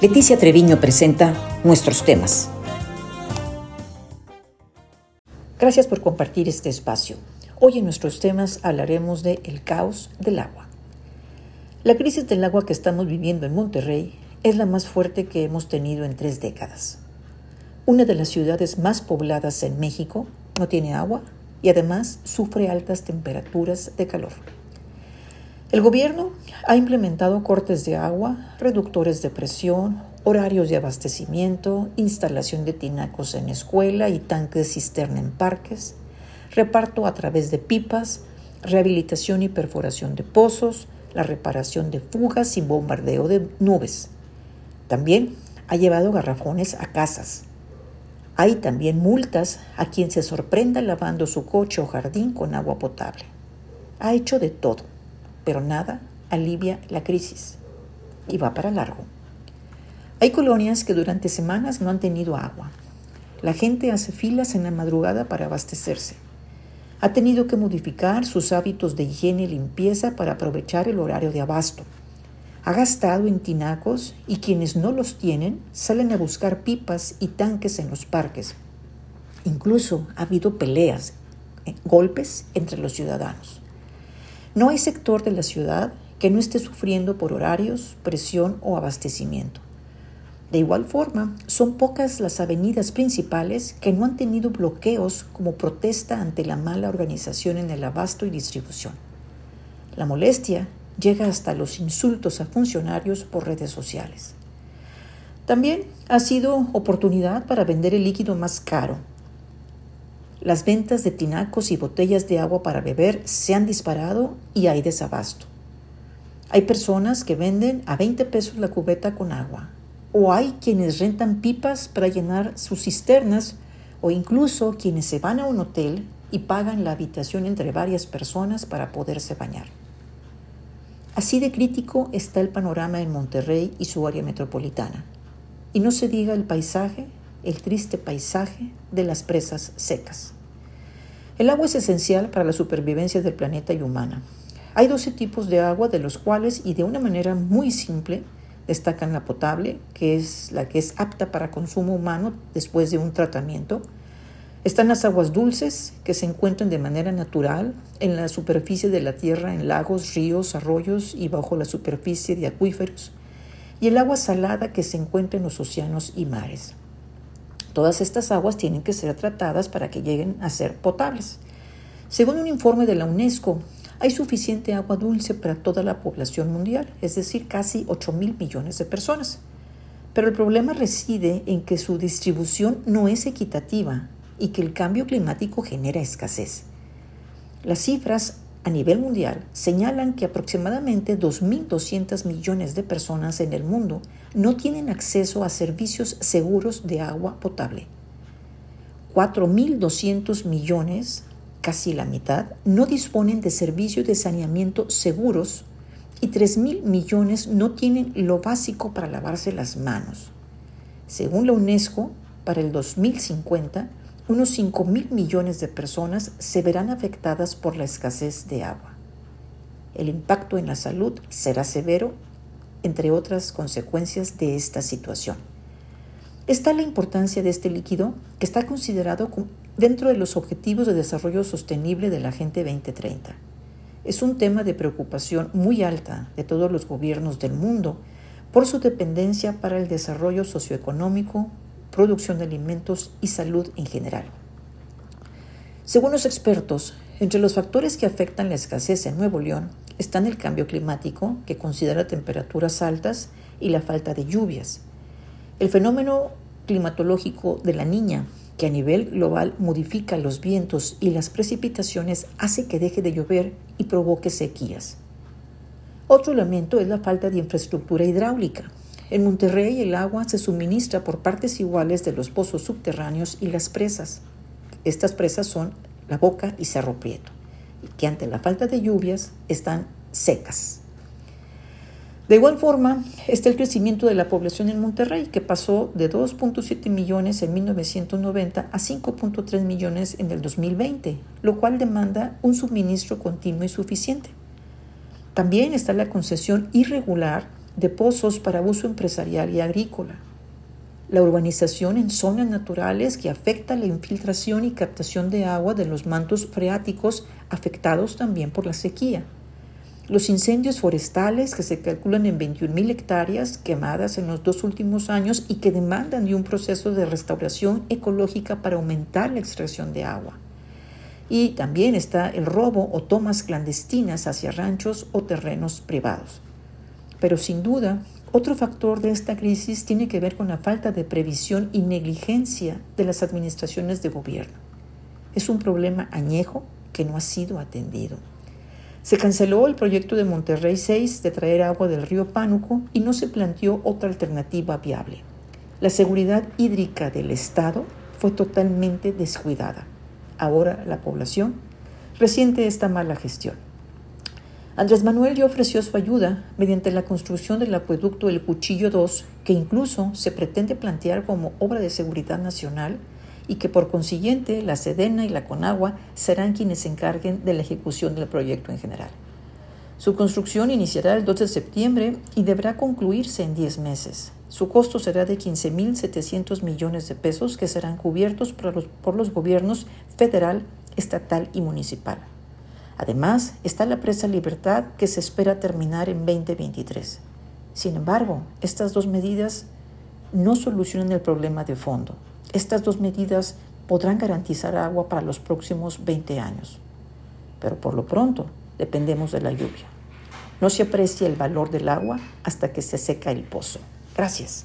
Leticia Treviño presenta nuestros temas. Gracias por compartir este espacio. Hoy en nuestros temas hablaremos de el caos del agua. La crisis del agua que estamos viviendo en Monterrey es la más fuerte que hemos tenido en tres décadas. Una de las ciudades más pobladas en México no tiene agua y además sufre altas temperaturas de calor. El gobierno ha implementado cortes de agua, reductores de presión, horarios de abastecimiento, instalación de tinacos en escuela y tanques cisterna en parques, reparto a través de pipas, rehabilitación y perforación de pozos, la reparación de fugas y bombardeo de nubes. También ha llevado garrafones a casas. Hay también multas a quien se sorprenda lavando su coche o jardín con agua potable. Ha hecho de todo pero nada alivia la crisis y va para largo. Hay colonias que durante semanas no han tenido agua. La gente hace filas en la madrugada para abastecerse. Ha tenido que modificar sus hábitos de higiene y limpieza para aprovechar el horario de abasto. Ha gastado en tinacos y quienes no los tienen salen a buscar pipas y tanques en los parques. Incluso ha habido peleas, eh, golpes entre los ciudadanos. No hay sector de la ciudad que no esté sufriendo por horarios, presión o abastecimiento. De igual forma, son pocas las avenidas principales que no han tenido bloqueos como protesta ante la mala organización en el abasto y distribución. La molestia llega hasta los insultos a funcionarios por redes sociales. También ha sido oportunidad para vender el líquido más caro, las ventas de tinacos y botellas de agua para beber se han disparado y hay desabasto. Hay personas que venden a 20 pesos la cubeta con agua, o hay quienes rentan pipas para llenar sus cisternas, o incluso quienes se van a un hotel y pagan la habitación entre varias personas para poderse bañar. Así de crítico está el panorama en Monterrey y su área metropolitana. Y no se diga el paisaje el triste paisaje de las presas secas. El agua es esencial para la supervivencia del planeta y humana. Hay 12 tipos de agua, de los cuales, y de una manera muy simple, destacan la potable, que es la que es apta para consumo humano después de un tratamiento. Están las aguas dulces, que se encuentran de manera natural en la superficie de la tierra, en lagos, ríos, arroyos y bajo la superficie de acuíferos. Y el agua salada, que se encuentra en los océanos y mares. Todas estas aguas tienen que ser tratadas para que lleguen a ser potables. Según un informe de la UNESCO, hay suficiente agua dulce para toda la población mundial, es decir, casi 8 mil millones de personas. Pero el problema reside en que su distribución no es equitativa y que el cambio climático genera escasez. Las cifras a nivel mundial señalan que aproximadamente 2.200 millones de personas en el mundo no tienen acceso a servicios seguros de agua potable. 4.200 millones, casi la mitad, no disponen de servicios de saneamiento seguros y 3.000 millones no tienen lo básico para lavarse las manos. Según la UNESCO, para el 2050, unos 5 mil millones de personas se verán afectadas por la escasez de agua. El impacto en la salud será severo, entre otras consecuencias de esta situación. Está la importancia de este líquido que está considerado dentro de los Objetivos de Desarrollo Sostenible de la Agenda 2030. Es un tema de preocupación muy alta de todos los gobiernos del mundo por su dependencia para el desarrollo socioeconómico, producción de alimentos y salud en general. Según los expertos, entre los factores que afectan la escasez en Nuevo León están el cambio climático, que considera temperaturas altas, y la falta de lluvias. El fenómeno climatológico de la niña, que a nivel global modifica los vientos y las precipitaciones, hace que deje de llover y provoque sequías. Otro elemento es la falta de infraestructura hidráulica, en Monterrey el agua se suministra por partes iguales de los pozos subterráneos y las presas. Estas presas son La Boca y Cerro Prieto, que ante la falta de lluvias están secas. De igual forma, está el crecimiento de la población en Monterrey, que pasó de 2.7 millones en 1990 a 5.3 millones en el 2020, lo cual demanda un suministro continuo y suficiente. También está la concesión irregular de pozos para uso empresarial y agrícola. La urbanización en zonas naturales que afecta la infiltración y captación de agua de los mantos freáticos afectados también por la sequía. Los incendios forestales que se calculan en 21.000 hectáreas quemadas en los dos últimos años y que demandan de un proceso de restauración ecológica para aumentar la extracción de agua. Y también está el robo o tomas clandestinas hacia ranchos o terrenos privados. Pero sin duda, otro factor de esta crisis tiene que ver con la falta de previsión y negligencia de las administraciones de gobierno. Es un problema añejo que no ha sido atendido. Se canceló el proyecto de Monterrey 6 de traer agua del río Pánuco y no se planteó otra alternativa viable. La seguridad hídrica del Estado fue totalmente descuidada. Ahora la población resiente esta mala gestión. Andrés Manuel ya ofreció su ayuda mediante la construcción del acueducto El Cuchillo 2, que incluso se pretende plantear como obra de seguridad nacional y que por consiguiente la Sedena y la Conagua serán quienes se encarguen de la ejecución del proyecto en general. Su construcción iniciará el 2 de septiembre y deberá concluirse en 10 meses. Su costo será de 15.700 millones de pesos que serán cubiertos por los, por los gobiernos federal, estatal y municipal. Además, está la presa Libertad que se espera terminar en 2023. Sin embargo, estas dos medidas no solucionan el problema de fondo. Estas dos medidas podrán garantizar agua para los próximos 20 años, pero por lo pronto dependemos de la lluvia. No se aprecia el valor del agua hasta que se seca el pozo. Gracias.